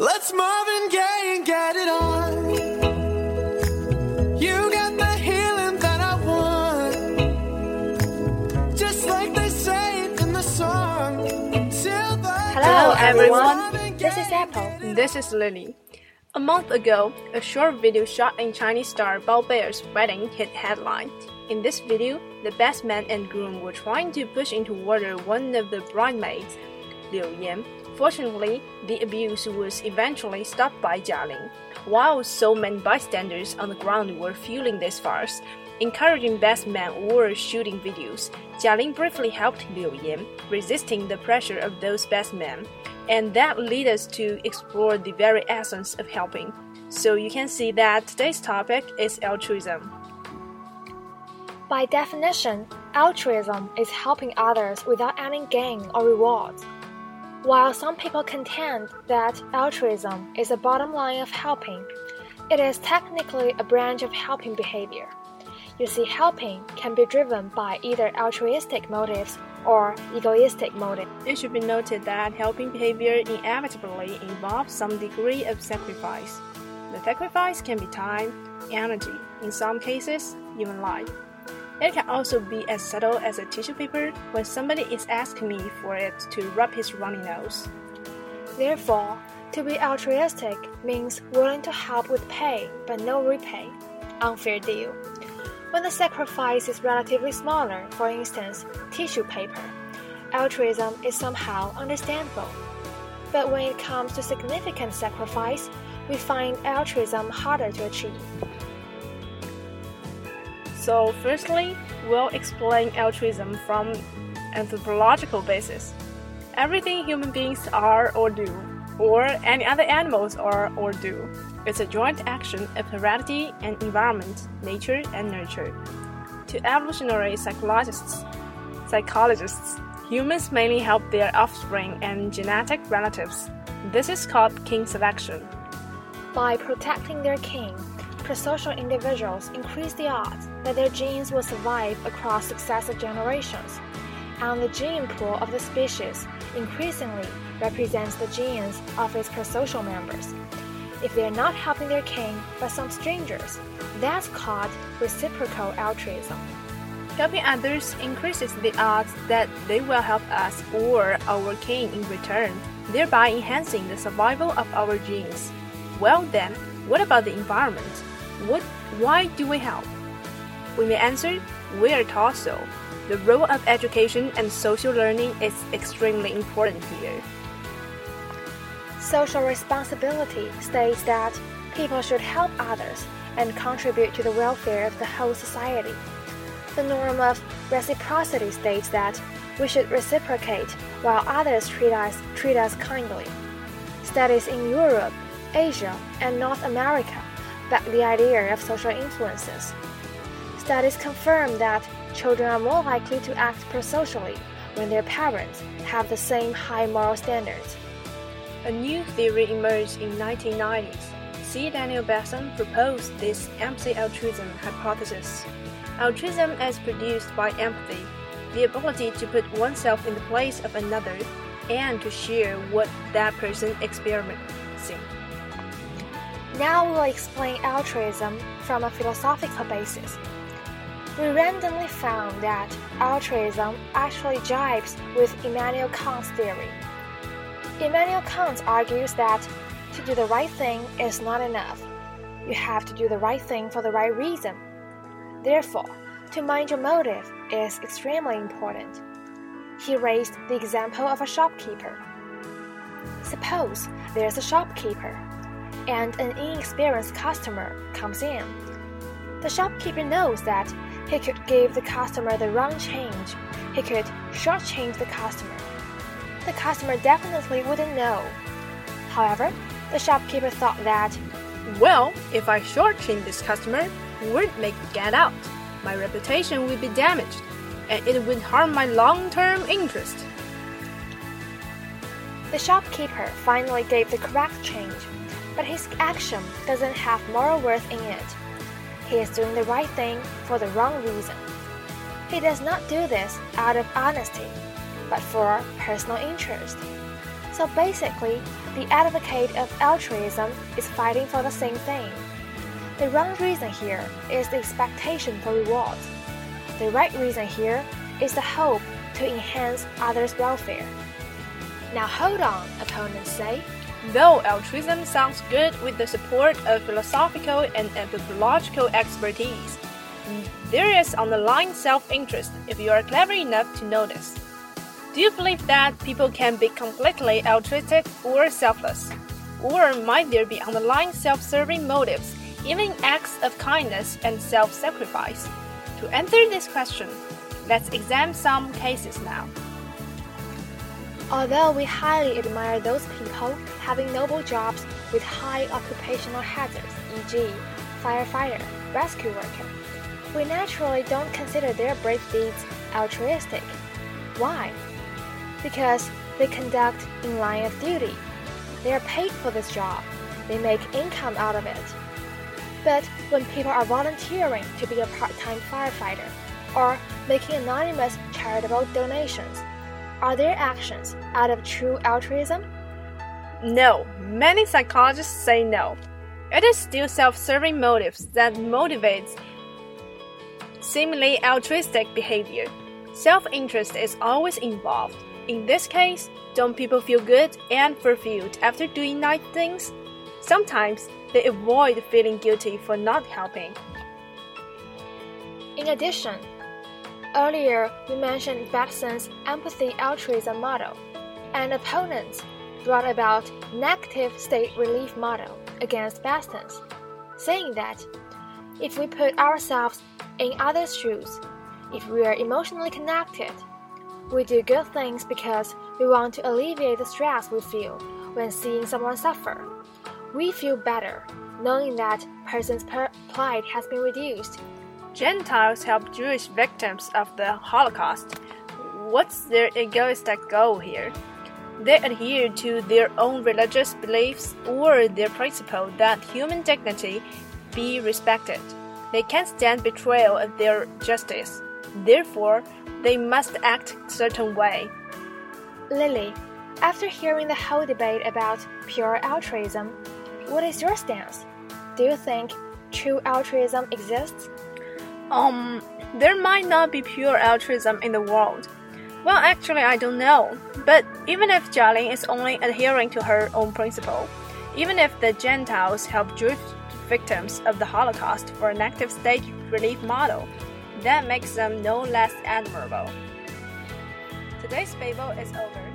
Let's Marvin Gaye and get it on. You got the healing that I want. Just like they say it in the song. Hello, everyone. This is Apple. This is Lily. A month ago, a short video shot in Chinese star Bao Bei'er's wedding hit headline. In this video, the best man and groom were trying to push into water one of the bridesmaids, Liu Yan. Fortunately, the abuse was eventually stopped by Jia Ling. While so many bystanders on the ground were fueling this farce, encouraging best man or shooting videos, Jia Ling briefly helped Liu Yan, resisting the pressure of those best men. And that leads us to explore the very essence of helping. So you can see that today's topic is altruism. By definition, altruism is helping others without any gain or rewards. While some people contend that altruism is the bottom line of helping, it is technically a branch of helping behavior. You see, helping can be driven by either altruistic motives or egoistic motives. It should be noted that helping behavior inevitably involves some degree of sacrifice. The sacrifice can be time, energy, in some cases, even life. It can also be as subtle as a tissue paper when somebody is asking me for it to rub his runny nose. Therefore, to be altruistic means willing to help with pay but no repay. Unfair deal. When the sacrifice is relatively smaller, for instance, tissue paper, altruism is somehow understandable. But when it comes to significant sacrifice, we find altruism harder to achieve. So, firstly, we'll explain altruism from anthropological basis. Everything human beings are or do, or any other animals are or do, is a joint action of heredity and environment, nature and nurture. To evolutionary psychologists, psychologists, humans mainly help their offspring and genetic relatives. This is called kin selection. By protecting their kin, prosocial individuals increase the odds that their genes will survive across successive generations, and the gene pool of the species increasingly represents the genes of its prosocial members. If they are not helping their kin but some strangers, that's called reciprocal altruism. Helping others increases the odds that they will help us or our kin in return, thereby enhancing the survival of our genes. Well then, what about the environment? What why do we help? We may answer, we are taught so. The role of education and social learning is extremely important here. Social responsibility states that people should help others and contribute to the welfare of the whole society. The norm of reciprocity states that we should reciprocate while others treat us, treat us kindly. Studies in Europe, Asia, and North America back the idea of social influences. Studies confirm that children are more likely to act prosocially when their parents have the same high moral standards. A new theory emerged in 1990s. C. Daniel Batson proposed this empathy altruism hypothesis. Altruism is produced by empathy, the ability to put oneself in the place of another and to share what that person experiencing. Now we'll explain altruism from a philosophical basis. We randomly found that altruism actually jibes with Immanuel Kant's theory. Immanuel Kant argues that to do the right thing is not enough. You have to do the right thing for the right reason. Therefore, to mind your motive is extremely important. He raised the example of a shopkeeper. Suppose there's a shopkeeper and an inexperienced customer comes in. The shopkeeper knows that he could give the customer the wrong change. He could shortchange the customer. The customer definitely wouldn't know. However, the shopkeeper thought that Well, if I shortchange this customer, word may get out. My reputation will be damaged, and it would harm my long-term interest. the shopkeeper finally gave the correct change, but his action doesn't have moral worth in it. He is doing the right thing for the wrong reason. He does not do this out of honesty, but for personal interest. So basically, the advocate of altruism is fighting for the same thing. The wrong reason here is the expectation for reward. The right reason here is the hope to enhance others' welfare. Now hold on, opponents say. Though altruism sounds good with the support of philosophical and anthropological expertise, there is underlying self interest if you are clever enough to notice. Do you believe that people can be completely altruistic or selfless? Or might there be underlying self serving motives, even acts of kindness and self sacrifice? To answer this question, let's examine some cases now. Although we highly admire those people having noble jobs with high occupational hazards, e.g., firefighter, rescue worker, we naturally don't consider their brave deeds altruistic. Why? because they conduct in line of duty. They are paid for this job. They make income out of it. But when people are volunteering to be a part-time firefighter or making anonymous charitable donations, are their actions out of true altruism? No, many psychologists say no. It is still self-serving motives that motivates seemingly altruistic behavior. Self-interest is always involved. In this case, don't people feel good and fulfilled after doing nice things? Sometimes they avoid feeling guilty for not helping. In addition, earlier we mentioned Batson's empathy altruism model, and opponents brought about negative state relief model against Batson's, saying that if we put ourselves in others' shoes, if we are emotionally connected, we do good things because we want to alleviate the stress we feel when seeing someone suffer. We feel better knowing that person's plight has been reduced. Gentiles help Jewish victims of the Holocaust. What's their egoistic goal here? They adhere to their own religious beliefs or their principle that human dignity be respected. They can't stand betrayal of their justice. Therefore, they must act certain way. Lily, after hearing the whole debate about pure altruism, what is your stance? Do you think true altruism exists? Um, there might not be pure altruism in the world. Well, actually, I don't know. But even if Jia Ling is only adhering to her own principle, even if the Gentiles help Jewish victims of the Holocaust for a negative state relief model, that makes them no less admirable. Today's Babel is over.